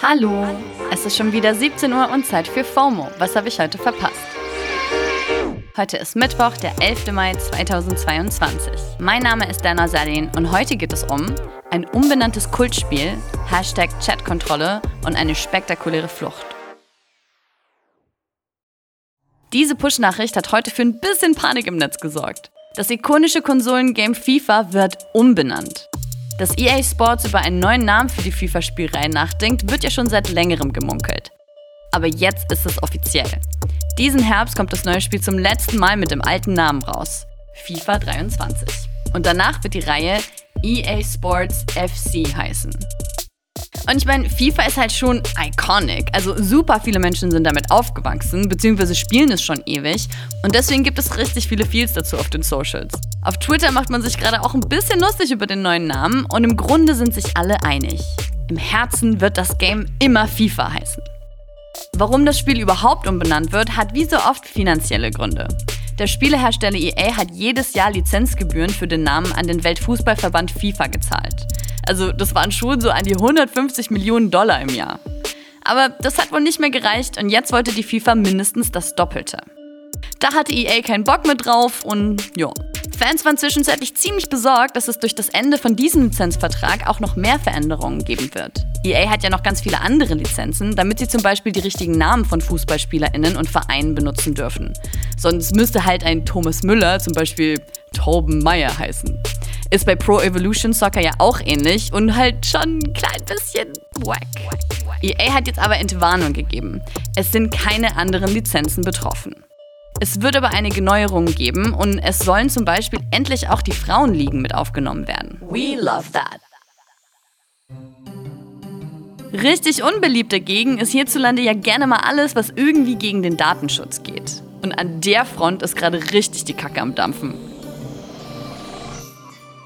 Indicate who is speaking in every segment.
Speaker 1: Hallo, es ist schon wieder 17 Uhr und Zeit für FOMO. Was habe ich heute verpasst? Heute ist Mittwoch, der 11. Mai 2022. Mein Name ist Dana Salin und heute geht es um ein umbenanntes Kultspiel, Hashtag Chatkontrolle und eine spektakuläre Flucht. Diese Push-Nachricht hat heute für ein bisschen Panik im Netz gesorgt. Das ikonische Konsolengame FIFA wird umbenannt. Dass EA Sports über einen neuen Namen für die FIFA-Spielreihe nachdenkt, wird ja schon seit längerem gemunkelt. Aber jetzt ist es offiziell. Diesen Herbst kommt das neue Spiel zum letzten Mal mit dem alten Namen raus. FIFA 23. Und danach wird die Reihe EA Sports FC heißen. Und ich meine, FIFA ist halt schon iconic. Also super viele Menschen sind damit aufgewachsen, beziehungsweise spielen es schon ewig. Und deswegen gibt es richtig viele Feels dazu auf den Socials. Auf Twitter macht man sich gerade auch ein bisschen lustig über den neuen Namen und im Grunde sind sich alle einig. Im Herzen wird das Game immer FIFA heißen. Warum das Spiel überhaupt umbenannt wird, hat wie so oft finanzielle Gründe. Der Spielehersteller EA hat jedes Jahr Lizenzgebühren für den Namen an den Weltfußballverband FIFA gezahlt. Also das waren schon so an die 150 Millionen Dollar im Jahr. Aber das hat wohl nicht mehr gereicht und jetzt wollte die FIFA mindestens das Doppelte. Da hatte EA keinen Bock mehr drauf und ja. Fans waren zwischenzeitlich ziemlich besorgt, dass es durch das Ende von diesem Lizenzvertrag auch noch mehr Veränderungen geben wird. EA hat ja noch ganz viele andere Lizenzen, damit sie zum Beispiel die richtigen Namen von FußballspielerInnen und Vereinen benutzen dürfen. Sonst müsste halt ein Thomas Müller zum Beispiel Torben Meyer heißen. Ist bei Pro Evolution Soccer ja auch ähnlich und halt schon ein klein bisschen wack. EA hat jetzt aber Entwarnung gegeben. Es sind keine anderen Lizenzen betroffen. Es wird aber einige Neuerungen geben und es sollen zum Beispiel endlich auch die Frauenligen mit aufgenommen werden. We love that. Richtig unbeliebt dagegen ist hierzulande ja gerne mal alles, was irgendwie gegen den Datenschutz geht. Und an der Front ist gerade richtig die Kacke am Dampfen.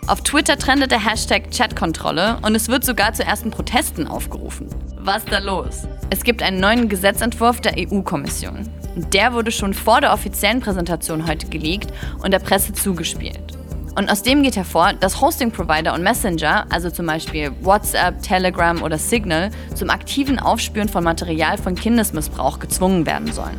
Speaker 1: Auf Twitter trendet der Hashtag Chatkontrolle und es wird sogar zu ersten Protesten aufgerufen. Was da los? Es gibt einen neuen Gesetzentwurf der EU-Kommission. Der wurde schon vor der offiziellen Präsentation heute geleakt und der Presse zugespielt. Und aus dem geht hervor, dass Hosting-Provider und Messenger, also zum Beispiel WhatsApp, Telegram oder Signal, zum aktiven Aufspüren von Material von Kindesmissbrauch gezwungen werden sollen.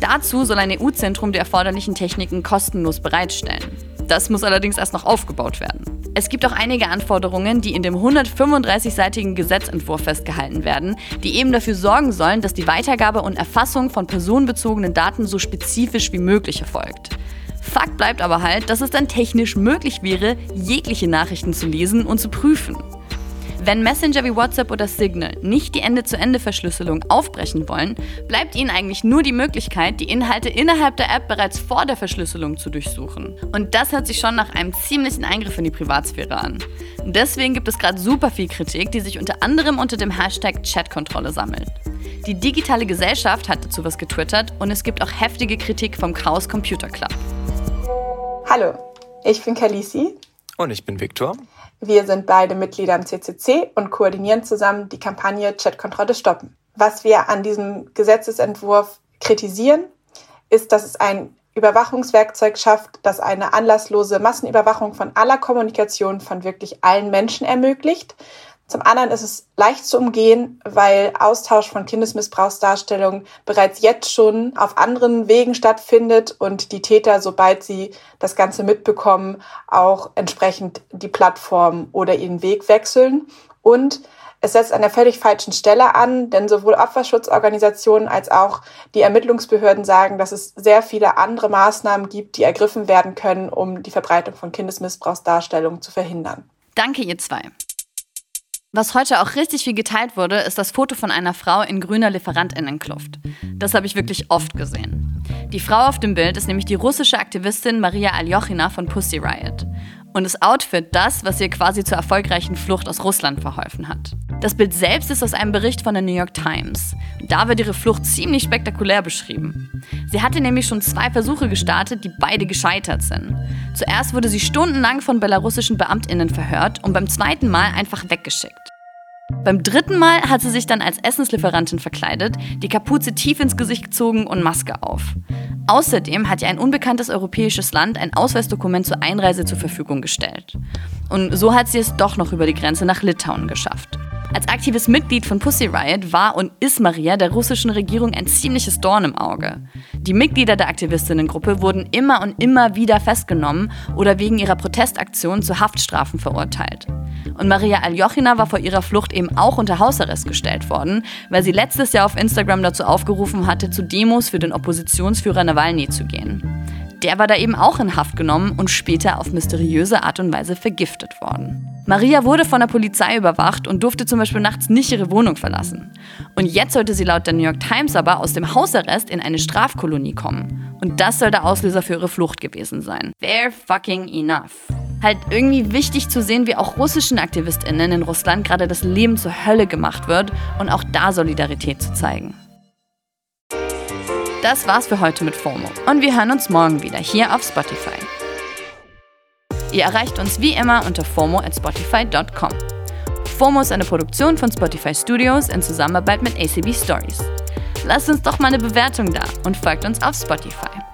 Speaker 1: Dazu soll ein EU-Zentrum die erforderlichen Techniken kostenlos bereitstellen. Das muss allerdings erst noch aufgebaut werden. Es gibt auch einige Anforderungen, die in dem 135-seitigen Gesetzentwurf festgehalten werden, die eben dafür sorgen sollen, dass die Weitergabe und Erfassung von personenbezogenen Daten so spezifisch wie möglich erfolgt. Fakt bleibt aber halt, dass es dann technisch möglich wäre, jegliche Nachrichten zu lesen und zu prüfen. Wenn Messenger wie WhatsApp oder Signal nicht die Ende-zu-Ende-Verschlüsselung aufbrechen wollen, bleibt ihnen eigentlich nur die Möglichkeit, die Inhalte innerhalb der App bereits vor der Verschlüsselung zu durchsuchen. Und das hört sich schon nach einem ziemlichen Eingriff in die Privatsphäre an. Deswegen gibt es gerade super viel Kritik, die sich unter anderem unter dem Hashtag Chatkontrolle sammelt. Die digitale Gesellschaft hat dazu was getwittert und es gibt auch heftige Kritik vom Chaos Computer Club.
Speaker 2: Hallo, ich bin Kalisi.
Speaker 3: Und ich bin Viktor.
Speaker 2: Wir sind beide Mitglieder im CCC und koordinieren zusammen die Kampagne Chatkontrolle stoppen. Was wir an diesem Gesetzesentwurf kritisieren, ist, dass es ein Überwachungswerkzeug schafft, das eine anlasslose Massenüberwachung von aller Kommunikation von wirklich allen Menschen ermöglicht, zum anderen ist es leicht zu umgehen, weil Austausch von Kindesmissbrauchsdarstellungen bereits jetzt schon auf anderen Wegen stattfindet und die Täter, sobald sie das Ganze mitbekommen, auch entsprechend die Plattform oder ihren Weg wechseln. Und es setzt an der völlig falschen Stelle an, denn sowohl Opferschutzorganisationen als auch die Ermittlungsbehörden sagen, dass es sehr viele andere Maßnahmen gibt, die ergriffen werden können, um die Verbreitung von Kindesmissbrauchsdarstellungen zu verhindern.
Speaker 1: Danke, ihr zwei. Was heute auch richtig viel geteilt wurde, ist das Foto von einer Frau in grüner Lieferantinnenkluft. Das habe ich wirklich oft gesehen. Die Frau auf dem Bild ist nämlich die russische Aktivistin Maria Aljochina von Pussy Riot. Und das Outfit das, was ihr quasi zur erfolgreichen Flucht aus Russland verholfen hat. Das Bild selbst ist aus einem Bericht von der New York Times. Da wird ihre Flucht ziemlich spektakulär beschrieben. Sie hatte nämlich schon zwei Versuche gestartet, die beide gescheitert sind. Zuerst wurde sie stundenlang von belarussischen Beamtinnen verhört und beim zweiten Mal einfach weggeschickt. Beim dritten Mal hat sie sich dann als Essenslieferantin verkleidet, die Kapuze tief ins Gesicht gezogen und Maske auf. Außerdem hat ihr ein unbekanntes europäisches Land ein Ausweisdokument zur Einreise zur Verfügung gestellt. Und so hat sie es doch noch über die Grenze nach Litauen geschafft. Als aktives Mitglied von Pussy Riot war und ist Maria der russischen Regierung ein ziemliches Dorn im Auge. Die Mitglieder der Aktivistinnengruppe wurden immer und immer wieder festgenommen oder wegen ihrer Protestaktion zu Haftstrafen verurteilt. Und Maria Aljochina war vor ihrer Flucht eben auch unter Hausarrest gestellt worden, weil sie letztes Jahr auf Instagram dazu aufgerufen hatte, zu Demos für den Oppositionsführer Nawalny zu gehen. Der war da eben auch in Haft genommen und später auf mysteriöse Art und Weise vergiftet worden. Maria wurde von der Polizei überwacht und durfte zum Beispiel nachts nicht ihre Wohnung verlassen. Und jetzt sollte sie laut der New York Times aber aus dem Hausarrest in eine Strafkolonie kommen. Und das soll der Auslöser für ihre Flucht gewesen sein. Fair fucking enough. Halt irgendwie wichtig zu sehen, wie auch russischen AktivistInnen in Russland gerade das Leben zur Hölle gemacht wird und auch da Solidarität zu zeigen. Das war's für heute mit FOMO und wir hören uns morgen wieder hier auf Spotify. Ihr erreicht uns wie immer unter FOMO at spotify.com. FOMO ist eine Produktion von Spotify Studios in Zusammenarbeit mit ACB Stories. Lasst uns doch mal eine Bewertung da und folgt uns auf Spotify.